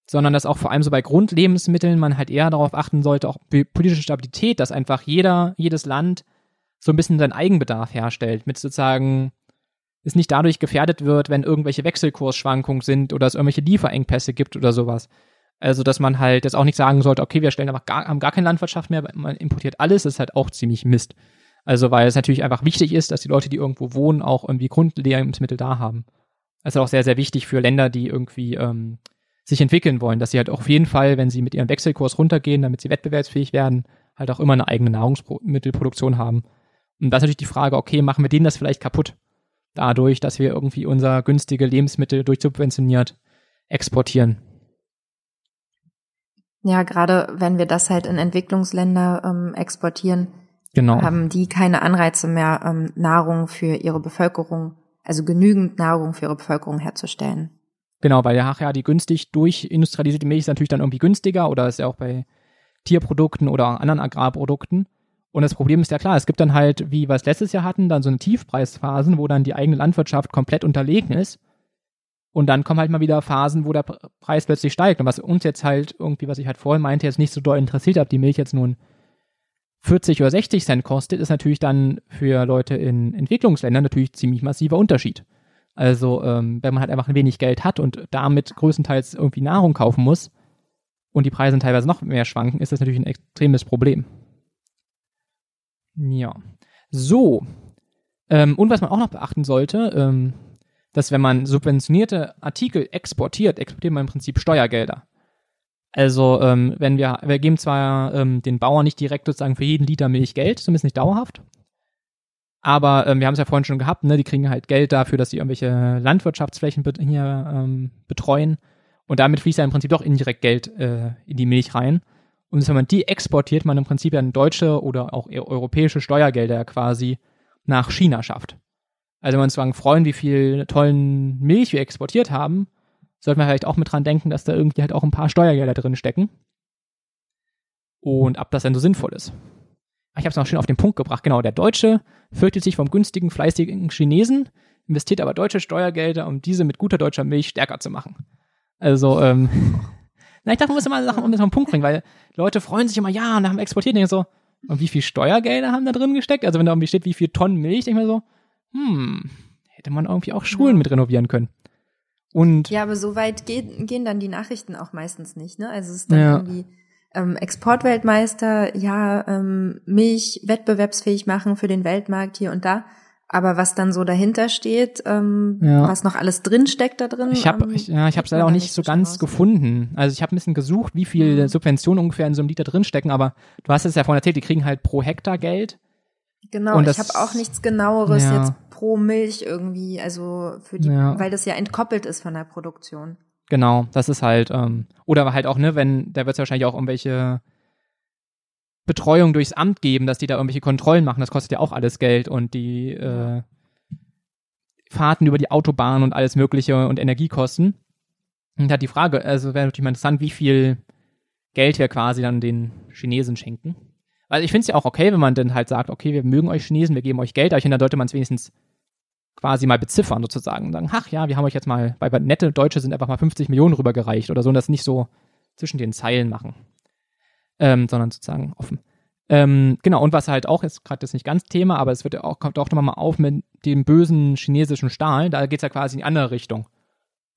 sondern dass auch vor allem so bei Grundlebensmitteln man halt eher darauf achten sollte, auch politische Stabilität, dass einfach jeder, jedes Land so ein bisschen seinen Eigenbedarf herstellt, mit sozusagen es nicht dadurch gefährdet wird, wenn irgendwelche Wechselkursschwankungen sind oder es irgendwelche Lieferengpässe gibt oder sowas. Also, dass man halt jetzt auch nicht sagen sollte, okay, wir stellen einfach gar, haben gar keine Landwirtschaft mehr, man importiert alles, das ist halt auch ziemlich Mist. Also, weil es natürlich einfach wichtig ist, dass die Leute, die irgendwo wohnen, auch irgendwie Grundlebensmittel da haben. Das ist auch sehr, sehr wichtig für Länder, die irgendwie ähm, sich entwickeln wollen, dass sie halt auch auf jeden Fall, wenn sie mit ihrem Wechselkurs runtergehen, damit sie wettbewerbsfähig werden, halt auch immer eine eigene Nahrungsmittelproduktion haben. Und das ist natürlich die Frage, okay, machen wir denen das vielleicht kaputt? Dadurch, dass wir irgendwie unser günstige Lebensmittel durchsubventioniert exportieren. Ja, gerade wenn wir das halt in Entwicklungsländer ähm, exportieren, genau. haben die keine Anreize mehr, ähm, Nahrung für ihre Bevölkerung, also genügend Nahrung für ihre Bevölkerung herzustellen. Genau, weil ja, ja die günstig durchindustrialisierte Milch ist natürlich dann irgendwie günstiger oder ist ja auch bei Tierprodukten oder anderen Agrarprodukten. Und das Problem ist ja klar, es gibt dann halt, wie wir es letztes Jahr hatten, dann so eine Tiefpreisphasen, wo dann die eigene Landwirtschaft komplett unterlegen ist und dann kommen halt mal wieder Phasen, wo der Preis plötzlich steigt. Und was uns jetzt halt irgendwie, was ich halt vorhin meinte, jetzt nicht so doll interessiert hat, die Milch jetzt nun 40 oder 60 Cent kostet, ist natürlich dann für Leute in Entwicklungsländern natürlich ziemlich massiver Unterschied. Also ähm, wenn man halt einfach ein wenig Geld hat und damit größtenteils irgendwie Nahrung kaufen muss und die Preise teilweise noch mehr schwanken, ist das natürlich ein extremes Problem. Ja. So. Ähm, und was man auch noch beachten sollte, ähm, dass wenn man subventionierte Artikel exportiert, exportiert man im Prinzip Steuergelder. Also ähm, wenn wir, wir geben zwar ähm, den Bauern nicht direkt sozusagen für jeden Liter Milch Geld, zumindest nicht dauerhaft, aber ähm, wir haben es ja vorhin schon gehabt, ne, die kriegen halt Geld dafür, dass sie irgendwelche Landwirtschaftsflächen be hier ähm, betreuen und damit fließt ja im Prinzip doch indirekt Geld äh, in die Milch rein. Und wenn man die exportiert, man im Prinzip dann deutsche oder auch europäische Steuergelder quasi nach China schafft. Also wenn wir uns sagen, freuen, wie viel tollen Milch wir exportiert haben, sollten wir vielleicht auch mit dran denken, dass da irgendwie halt auch ein paar Steuergelder drin stecken. Und ob das denn so sinnvoll ist. Ich habe es noch schön auf den Punkt gebracht. Genau, der Deutsche fürchtet sich vom günstigen, fleißigen Chinesen, investiert aber deutsche Steuergelder, um diese mit guter deutscher Milch stärker zu machen. Also, ähm, na, ich dachte, man muss immer Sachen um den Punkt bringen, weil Leute freuen sich immer, ja, und haben exportiert, und ich so, und wie viel Steuergelder haben da drin gesteckt? Also wenn da irgendwie steht, wie viel Tonnen Milch, denke ich mir so, hm, hätte man irgendwie auch Schulen ja. mit renovieren können. Und ja, aber so weit geht, gehen dann die Nachrichten auch meistens nicht, ne? Also es ist dann ja. irgendwie ähm, Exportweltmeister, ja, ähm, Milch wettbewerbsfähig machen für den Weltmarkt hier und da. Aber was dann so dahinter steht, ähm, ja. was noch alles drin steckt da drin. Ich habe ähm, ja, ich habe es leider auch nicht so ganz raus. gefunden. Also ich habe ein bisschen gesucht, wie viel mhm. Subventionen ungefähr in so einem Liter drin stecken, aber du hast es ja vorhin erzählt, die kriegen halt pro Hektar Geld. Genau, und ich habe auch nichts genaueres ja. jetzt pro Milch irgendwie, also für die, ja. weil das ja entkoppelt ist von der Produktion. Genau, das ist halt, ähm, oder halt auch, ne, wenn, da wird es wahrscheinlich auch irgendwelche Betreuung durchs Amt geben, dass die da irgendwelche Kontrollen machen, das kostet ja auch alles Geld und die äh, Fahrten über die Autobahn und alles Mögliche und Energiekosten. Und hat die Frage, also wäre natürlich mal interessant, wie viel Geld wir quasi dann den Chinesen schenken. Also ich finde es ja auch okay, wenn man dann halt sagt, okay, wir mögen euch Chinesen, wir geben euch Geld, aber ich finde, da sollte man es wenigstens quasi mal beziffern sozusagen und sagen, ach ja, wir haben euch jetzt mal, weil nette Deutsche sind einfach mal 50 Millionen rübergereicht oder so und das nicht so zwischen den Zeilen machen ähm, sondern sozusagen offen. Ähm, genau, und was halt auch ist, gerade das nicht ganz Thema, aber es wird auch, kommt auch nochmal auf mit dem bösen chinesischen Stahl, da geht es ja quasi in die andere Richtung.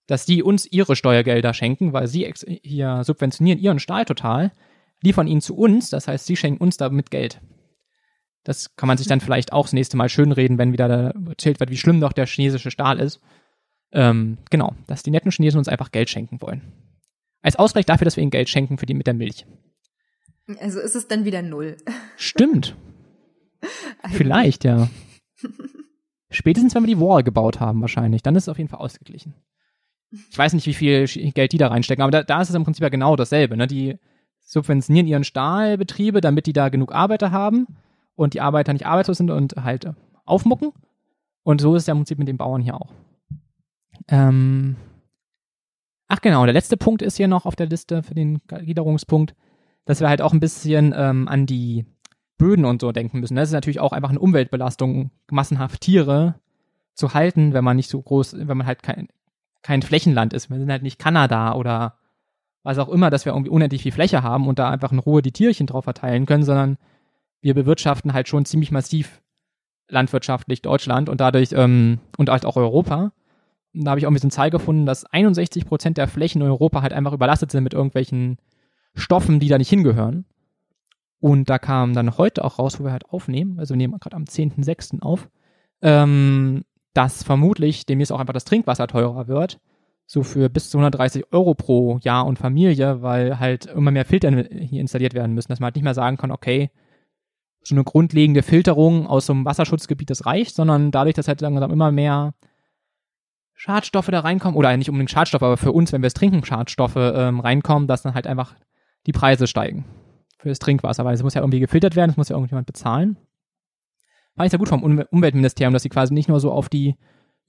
Dass die uns ihre Steuergelder schenken, weil sie hier subventionieren ihren Stahl total, liefern ihn zu uns, das heißt, sie schenken uns damit Geld. Das kann man sich dann vielleicht auch das nächste Mal schönreden, wenn wieder da erzählt wird, wie schlimm doch der chinesische Stahl ist. Ähm, genau, dass die netten Chinesen uns einfach Geld schenken wollen. Als Ausgleich dafür, dass wir ihnen Geld schenken für die mit der Milch. Also ist es dann wieder null. Stimmt. Vielleicht, ja. Spätestens, wenn wir die Wall gebaut haben, wahrscheinlich. Dann ist es auf jeden Fall ausgeglichen. Ich weiß nicht, wie viel Geld die da reinstecken, aber da, da ist es im Prinzip ja genau dasselbe. Ne? Die subventionieren ihren Stahlbetriebe, damit die da genug Arbeiter haben und die Arbeiter nicht arbeitslos sind und halt aufmucken. Und so ist es ja im Prinzip mit den Bauern hier auch. Ähm Ach genau, der letzte Punkt ist hier noch auf der Liste für den Gliederungspunkt dass wir halt auch ein bisschen ähm, an die Böden und so denken müssen. Das ist natürlich auch einfach eine Umweltbelastung, massenhaft Tiere zu halten, wenn man nicht so groß, wenn man halt kein, kein Flächenland ist. Wir sind halt nicht Kanada oder was auch immer, dass wir irgendwie unendlich viel Fläche haben und da einfach in Ruhe die Tierchen drauf verteilen können, sondern wir bewirtschaften halt schon ziemlich massiv landwirtschaftlich Deutschland und dadurch ähm, und halt auch Europa. Und da habe ich auch ein bisschen Zahl gefunden, dass 61 Prozent der Flächen in Europa halt einfach überlastet sind mit irgendwelchen Stoffen, die da nicht hingehören. Und da kam dann heute auch raus, wo wir halt aufnehmen, also wir nehmen gerade am 10.06. auf, ähm, dass vermutlich demnächst auch einfach das Trinkwasser teurer wird. So für bis zu 130 Euro pro Jahr und Familie, weil halt immer mehr Filter hier installiert werden müssen, dass man halt nicht mehr sagen kann, okay, so eine grundlegende Filterung aus so einem Wasserschutzgebiet, das reicht, sondern dadurch, dass halt langsam immer mehr Schadstoffe da reinkommen, oder nicht unbedingt Schadstoffe, aber für uns, wenn wir es trinken, Schadstoffe ähm, reinkommen, dass dann halt einfach die Preise steigen für das Trinkwasser, weil es muss ja irgendwie gefiltert werden, es muss ja irgendjemand bezahlen. War ich sehr gut vom Umweltministerium, dass sie quasi nicht nur so auf die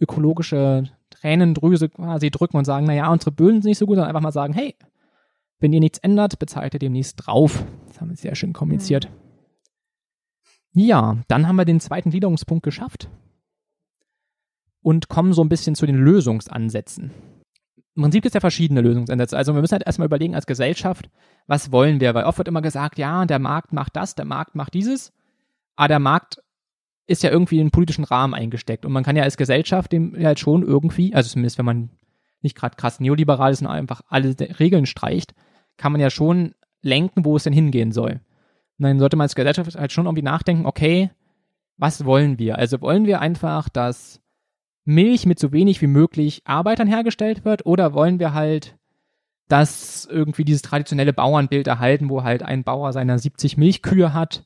ökologische Tränendrüse quasi drücken und sagen, naja, unsere Böden sind nicht so gut, sondern einfach mal sagen, hey, wenn ihr nichts ändert, bezahlt ihr demnächst drauf. Das haben wir sehr schön kommuniziert. Mhm. Ja, dann haben wir den zweiten Gliederungspunkt geschafft und kommen so ein bisschen zu den Lösungsansätzen im Prinzip gibt es ja verschiedene Lösungsansätze. Also wir müssen halt erstmal überlegen als Gesellschaft, was wollen wir? Weil oft wird immer gesagt, ja, der Markt macht das, der Markt macht dieses. Aber der Markt ist ja irgendwie in einen politischen Rahmen eingesteckt. Und man kann ja als Gesellschaft dem halt schon irgendwie, also zumindest wenn man nicht gerade krass neoliberal ist und einfach alle Regeln streicht, kann man ja schon lenken, wo es denn hingehen soll. Und dann sollte man als Gesellschaft halt schon irgendwie nachdenken, okay, was wollen wir? Also wollen wir einfach, dass Milch mit so wenig wie möglich Arbeitern hergestellt wird oder wollen wir halt dass irgendwie dieses traditionelle Bauernbild erhalten, wo halt ein Bauer seine 70 Milchkühe hat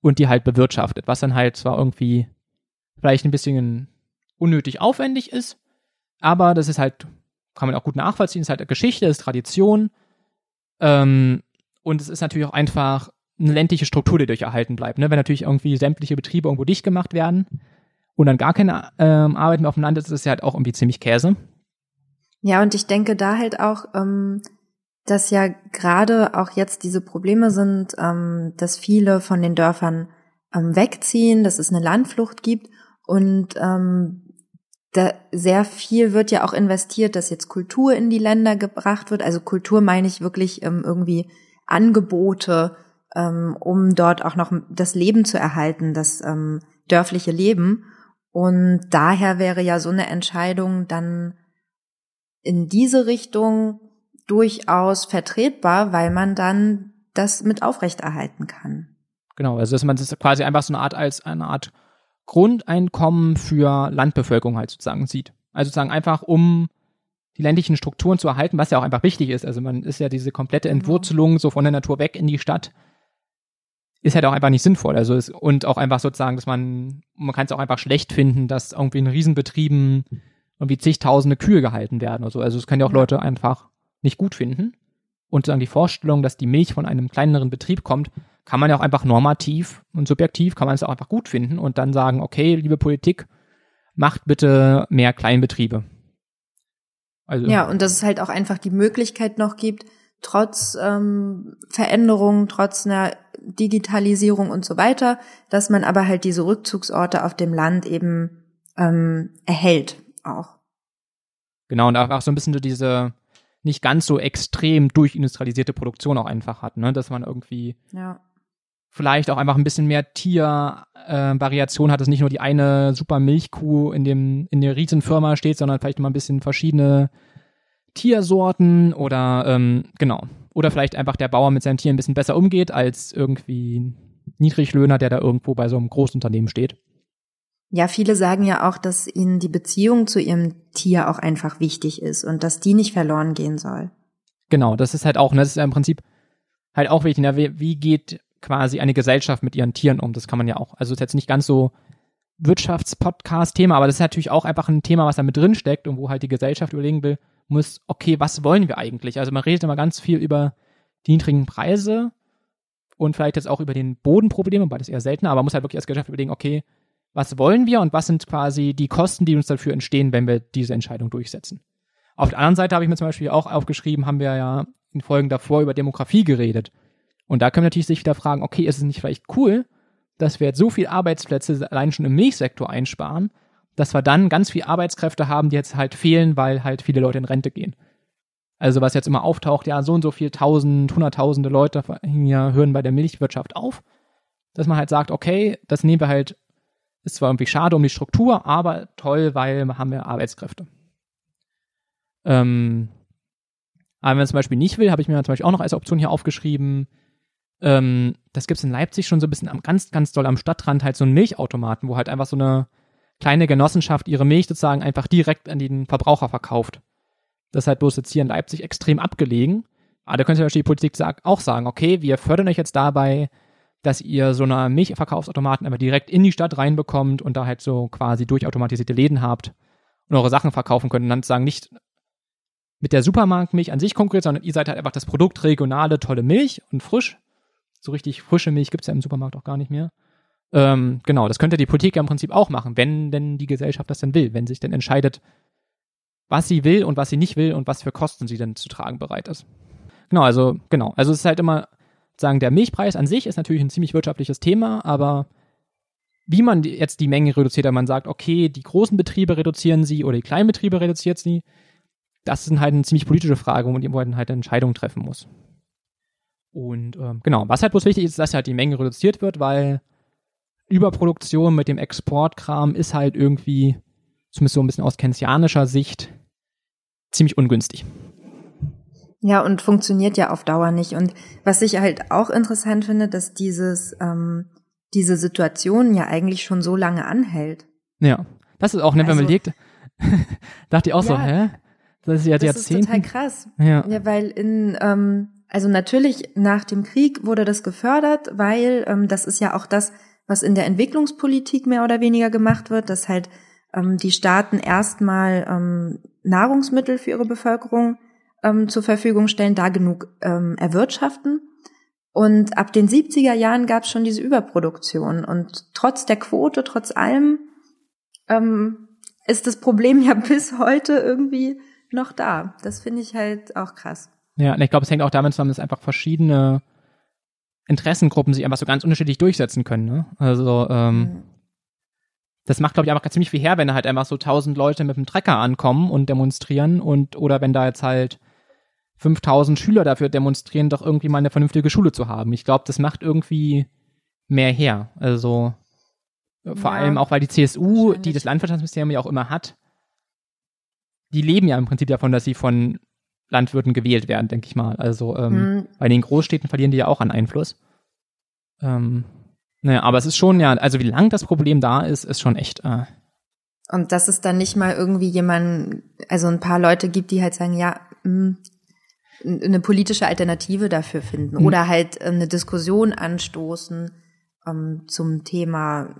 und die halt bewirtschaftet, was dann halt zwar irgendwie vielleicht ein bisschen unnötig aufwendig ist, aber das ist halt, kann man auch gut nachvollziehen, ist halt Geschichte, ist Tradition ähm, und es ist natürlich auch einfach eine ländliche Struktur, die durch erhalten bleibt. Ne? Wenn natürlich irgendwie sämtliche Betriebe irgendwo dicht gemacht werden und dann gar keine ähm, Arbeit mehr auf dem Land ist, ist es ja halt auch irgendwie ziemlich Käse. Ja, und ich denke da halt auch, ähm, dass ja gerade auch jetzt diese Probleme sind, ähm, dass viele von den Dörfern ähm, wegziehen, dass es eine Landflucht gibt und ähm, da sehr viel wird ja auch investiert, dass jetzt Kultur in die Länder gebracht wird. Also Kultur meine ich wirklich ähm, irgendwie Angebote, ähm, um dort auch noch das Leben zu erhalten, das ähm, dörfliche Leben. Und daher wäre ja so eine Entscheidung dann in diese Richtung durchaus vertretbar, weil man dann das mit aufrechterhalten kann. Genau, also dass man das quasi einfach so eine Art als eine Art Grundeinkommen für Landbevölkerung halt sozusagen sieht. Also sozusagen einfach um die ländlichen Strukturen zu erhalten, was ja auch einfach wichtig ist. Also man ist ja diese komplette genau. Entwurzelung so von der Natur weg in die Stadt ist halt auch einfach nicht sinnvoll. Also es, und auch einfach sozusagen, dass man man kann es auch einfach schlecht finden, dass irgendwie in Riesenbetrieben irgendwie zigtausende Kühe gehalten werden oder so. Also es können ja auch Leute einfach nicht gut finden. Und sagen die Vorstellung, dass die Milch von einem kleineren Betrieb kommt, kann man ja auch einfach normativ und subjektiv kann man es auch einfach gut finden und dann sagen, okay, liebe Politik, macht bitte mehr Kleinbetriebe. Also, ja, und dass es halt auch einfach die Möglichkeit noch gibt, trotz ähm, Veränderungen, trotz einer Digitalisierung und so weiter, dass man aber halt diese Rückzugsorte auf dem Land eben ähm, erhält auch. Genau, und auch so ein bisschen so diese nicht ganz so extrem durchindustrialisierte Produktion auch einfach hat, ne? Dass man irgendwie ja. vielleicht auch einfach ein bisschen mehr Tiervariation äh, hat, dass nicht nur die eine super Milchkuh in dem in der Riesenfirma steht, sondern vielleicht mal ein bisschen verschiedene Tiersorten oder ähm, genau. Oder vielleicht einfach der Bauer mit seinen Tieren ein bisschen besser umgeht als irgendwie Niedriglöhner, der da irgendwo bei so einem Großunternehmen steht. Ja, viele sagen ja auch, dass ihnen die Beziehung zu ihrem Tier auch einfach wichtig ist und dass die nicht verloren gehen soll. Genau, das ist halt auch, ne, das ist ja im Prinzip halt auch wichtig, ne, wie, wie geht quasi eine Gesellschaft mit ihren Tieren um? Das kann man ja auch. Also ist jetzt nicht ganz so Wirtschaftspodcast-Thema, aber das ist natürlich auch einfach ein Thema, was da mit drin steckt und wo halt die Gesellschaft überlegen will, muss, okay, was wollen wir eigentlich? Also man redet immer ganz viel über die niedrigen Preise und vielleicht jetzt auch über den Bodenprobleme, wobei das eher seltener, aber man muss halt wirklich als Gesellschaft überlegen, okay, was wollen wir und was sind quasi die Kosten, die uns dafür entstehen, wenn wir diese Entscheidung durchsetzen. Auf der anderen Seite habe ich mir zum Beispiel auch aufgeschrieben, haben wir ja in Folgen davor über Demografie geredet. Und da können wir natürlich sich wieder fragen, okay, ist es nicht vielleicht cool, dass wir jetzt so viel Arbeitsplätze allein schon im Milchsektor einsparen, dass wir dann ganz viel Arbeitskräfte haben, die jetzt halt fehlen, weil halt viele Leute in Rente gehen. Also was jetzt immer auftaucht, ja, so und so viel tausend, hunderttausende Leute hier hören bei der Milchwirtschaft auf, dass man halt sagt, okay, das nehmen wir halt ist zwar irgendwie schade um die Struktur, aber toll, weil wir haben ja Arbeitskräfte. Ähm, aber wenn man zum Beispiel nicht will, habe ich mir zum Beispiel auch noch als Option hier aufgeschrieben, ähm, das gibt es in Leipzig schon so ein bisschen am, ganz, ganz doll am Stadtrand, halt so einen Milchautomaten, wo halt einfach so eine kleine Genossenschaft ihre Milch sozusagen einfach direkt an den Verbraucher verkauft. Das ist halt bloß jetzt hier in Leipzig extrem abgelegen. Aber da könnte natürlich die Politik auch sagen, okay, wir fördern euch jetzt dabei, dass ihr so eine Milchverkaufsautomaten aber direkt in die Stadt reinbekommt und da halt so quasi durchautomatisierte Läden habt und eure Sachen verkaufen könnt und dann sagen nicht mit der Supermarktmilch an sich konkurriert, sondern ihr seid halt einfach das Produkt regionale, tolle Milch und frisch. So richtig frische Milch gibt's ja im Supermarkt auch gar nicht mehr. Ähm, genau, das könnte die Politik ja im Prinzip auch machen, wenn denn die Gesellschaft das denn will, wenn sich denn entscheidet, was sie will und was sie nicht will und was für Kosten sie denn zu tragen bereit ist. Genau, also, genau. Also es ist halt immer sagen, der Milchpreis an sich ist natürlich ein ziemlich wirtschaftliches Thema, aber wie man jetzt die Menge reduziert, wenn man sagt, okay, die großen Betriebe reduzieren sie oder die kleinen Betriebe reduziert sie, das ist halt eine ziemlich politische Frage, wo man halt eine Entscheidung treffen muss. Und ähm, genau, was halt bloß wichtig ist, dass halt die Menge reduziert wird, weil Überproduktion mit dem Exportkram ist halt irgendwie, zumindest so ein bisschen aus keynesianischer Sicht, ziemlich ungünstig. Ja, und funktioniert ja auf Dauer nicht. Und was ich halt auch interessant finde, dass dieses ähm, diese Situation ja eigentlich schon so lange anhält. Ja, das ist auch, ne, wenn man also dachte ich auch ja, so, hä? Das ist ja das Jahrzehnte. ist total krass. Ja. ja, weil in, ähm, also natürlich nach dem Krieg wurde das gefördert, weil ähm, das ist ja auch das, was in der Entwicklungspolitik mehr oder weniger gemacht wird, dass halt ähm, die Staaten erstmal ähm, Nahrungsmittel für ihre Bevölkerung ähm, zur Verfügung stellen, da genug ähm, erwirtschaften. Und ab den 70er Jahren gab es schon diese Überproduktion. Und trotz der Quote, trotz allem, ähm, ist das Problem ja bis heute irgendwie noch da. Das finde ich halt auch krass. Ja, und ich glaube, es hängt auch damit zusammen, dass einfach verschiedene Interessengruppen sich einfach so ganz unterschiedlich durchsetzen können. Ne? Also ähm, mhm. das macht, glaube ich, einfach ziemlich viel her, wenn da halt einfach so tausend Leute mit dem Trecker ankommen und demonstrieren und oder wenn da jetzt halt 5000 Schüler dafür demonstrieren, doch irgendwie mal eine vernünftige Schule zu haben. Ich glaube, das macht irgendwie mehr her. Also vor ja, allem auch, weil die CSU, die das Landwirtschaftsministerium ja auch immer hat, die leben ja im Prinzip davon, dass sie von Landwirten gewählt werden, denke ich mal. Also ähm, hm. bei den Großstädten verlieren die ja auch an Einfluss. Ähm, naja, aber es ist schon ja, also wie lang das Problem da ist, ist schon echt. Äh, und dass es dann nicht mal irgendwie jemand, also ein paar Leute gibt, die halt sagen, ja, mh, hm, eine politische Alternative dafür finden mhm. oder halt eine Diskussion anstoßen ähm, zum Thema,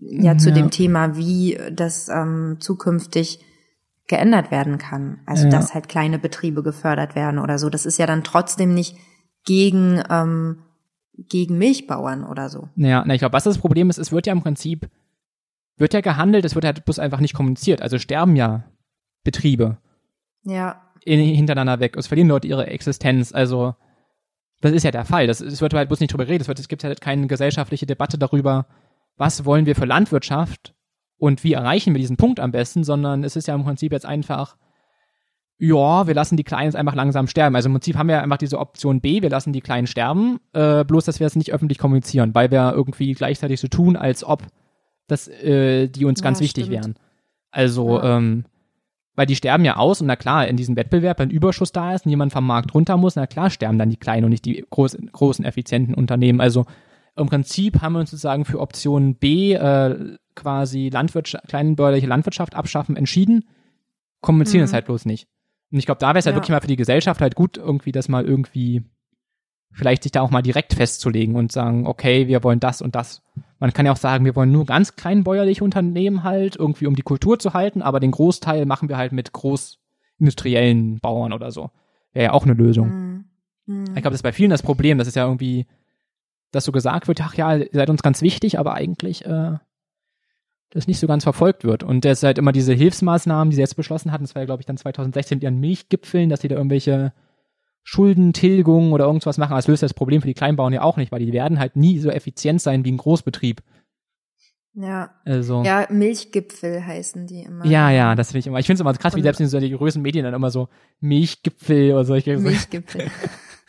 ja, zu ja. dem Thema, wie das ähm, zukünftig geändert werden kann. Also ja. dass halt kleine Betriebe gefördert werden oder so. Das ist ja dann trotzdem nicht gegen ähm, gegen Milchbauern oder so. Ja, na, ich glaube, was das Problem ist, es wird ja im Prinzip wird ja gehandelt, es wird halt bloß einfach nicht kommuniziert. Also sterben ja Betriebe. Ja in, hintereinander weg. Es verlieren Leute ihre Existenz. Also, das ist ja der Fall. Das, es wird halt bloß nicht drüber geredet. Es, wird, es gibt halt keine gesellschaftliche Debatte darüber, was wollen wir für Landwirtschaft und wie erreichen wir diesen Punkt am besten, sondern es ist ja im Prinzip jetzt einfach, ja, wir lassen die Kleinen jetzt einfach langsam sterben. Also im Prinzip haben wir einfach diese Option B, wir lassen die Kleinen sterben, äh, bloß dass wir es nicht öffentlich kommunizieren, weil wir irgendwie gleichzeitig so tun, als ob das, äh, die uns ja, ganz wichtig stimmt. wären. Also, ja. ähm, weil die sterben ja aus und na klar, in diesem Wettbewerb, wenn Überschuss da ist und jemand vom Markt runter muss, na klar sterben dann die kleinen und nicht die groß, großen, effizienten Unternehmen. Also im Prinzip haben wir uns sozusagen für Option B äh, quasi Landwirtschaft, kleinbäuerliche Landwirtschaft abschaffen entschieden, kommunizieren mhm. es halt bloß nicht. Und ich glaube, da wäre es halt ja. wirklich mal für die Gesellschaft halt gut, irgendwie das mal irgendwie vielleicht sich da auch mal direkt festzulegen und sagen, okay, wir wollen das und das. Man kann ja auch sagen, wir wollen nur ganz klein bäuerliche Unternehmen halt, irgendwie um die Kultur zu halten, aber den Großteil machen wir halt mit großindustriellen Bauern oder so. Wäre ja auch eine Lösung. Mhm. Mhm. Ich glaube, das ist bei vielen das Problem, dass es ja irgendwie, dass so gesagt wird, ach ja, ihr seid uns ganz wichtig, aber eigentlich äh, das nicht so ganz verfolgt wird. Und das halt immer diese Hilfsmaßnahmen, die sie jetzt beschlossen hatten, das war ja, glaube ich, dann 2016 mit ihren Milchgipfeln, dass sie da irgendwelche Schuldentilgung oder irgendwas machen. Das löst das Problem für die Kleinbauern ja auch nicht, weil die werden halt nie so effizient sein wie ein Großbetrieb. Ja. Also. Ja, Milchgipfel heißen die immer. Ja, ja, das finde ich immer. Ich finde es immer krass, wie selbst in so die größten Medien dann immer so Milchgipfel oder solche Milchgipfel.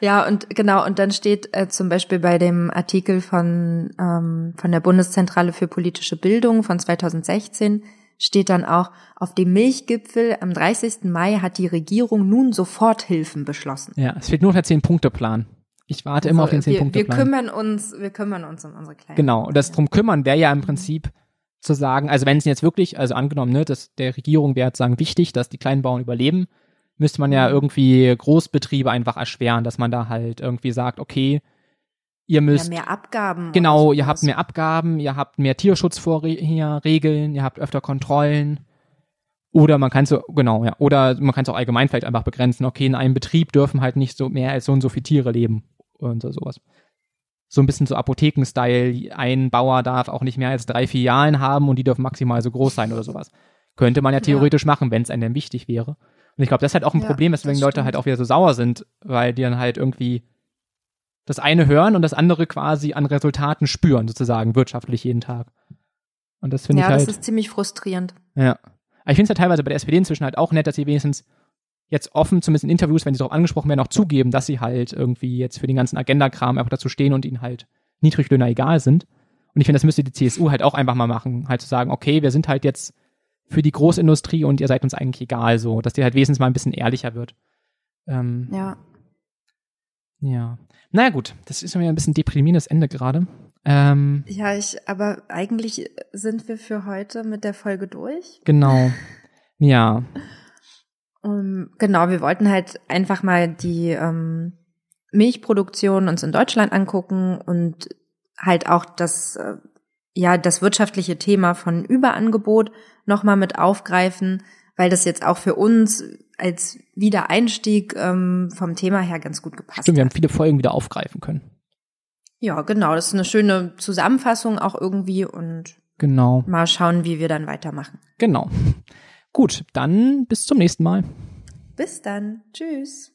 ja, und genau, und dann steht äh, zum Beispiel bei dem Artikel von, ähm, von der Bundeszentrale für politische Bildung von 2016, steht dann auch, auf dem Milchgipfel am 30. Mai hat die Regierung nun Soforthilfen beschlossen. Ja, es fehlt nur der Zehn-Punkte-Plan. Ich warte also, immer auf den Zehn-Punkte-Plan. Wir kümmern uns, wir kümmern uns um unsere Kleinen. Genau, und das drum kümmern wäre ja im Prinzip zu sagen, also wenn es jetzt wirklich, also angenommen, ne, dass der Regierung wäre sagen wichtig, dass die Kleinbauern überleben, müsste man ja mhm. irgendwie Großbetriebe einfach erschweren, dass man da halt irgendwie sagt, okay, Ihr müsst. Ja, mehr Abgaben. Genau, ihr habt mehr Abgaben, ihr habt mehr Tierschutzregeln, ihr habt öfter Kontrollen. Oder man kann so, genau, ja. Oder man kann es auch allgemein vielleicht einfach begrenzen. Okay, in einem Betrieb dürfen halt nicht so mehr als so und so viele Tiere leben. Und so, sowas. So ein bisschen so Apotheken-Style. Ein Bauer darf auch nicht mehr als drei Filialen haben und die dürfen maximal so groß sein oder sowas. Könnte man ja theoretisch ja. machen, wenn es einem wichtig wäre. Und ich glaube, das ist halt auch ein ja, Problem, weswegen Leute halt auch wieder so sauer sind, weil die dann halt irgendwie das eine hören und das andere quasi an Resultaten spüren, sozusagen, wirtschaftlich jeden Tag. Und das finde ja, ich halt. Ja, das ist ziemlich frustrierend. Ja. Aber ich finde es ja teilweise bei der SPD inzwischen halt auch nett, dass sie wenigstens jetzt offen, zumindest in Interviews, wenn sie darauf angesprochen werden, auch zugeben, dass sie halt irgendwie jetzt für den ganzen Agenda-Kram einfach dazu stehen und ihnen halt Niedriglöhner egal sind. Und ich finde, das müsste die CSU halt auch einfach mal machen, halt zu sagen, okay, wir sind halt jetzt für die Großindustrie und ihr seid uns eigentlich egal, so, dass die halt wesentlich mal ein bisschen ehrlicher wird. Ähm, ja. Ja. Naja gut, das ist mir ein bisschen deprimierendes Ende gerade. Ähm, ja, ich, aber eigentlich sind wir für heute mit der Folge durch. Genau. Ja. Um, genau, wir wollten halt einfach mal die ähm, Milchproduktion uns in Deutschland angucken und halt auch das, äh, ja, das wirtschaftliche Thema von Überangebot nochmal mit aufgreifen, weil das jetzt auch für uns als Wiedereinstieg ähm, vom Thema her ganz gut gepasst Stimmt, hat. wir haben viele Folgen wieder aufgreifen können. Ja, genau. Das ist eine schöne Zusammenfassung auch irgendwie und Genau. mal schauen, wie wir dann weitermachen. Genau. Gut, dann bis zum nächsten Mal. Bis dann. Tschüss.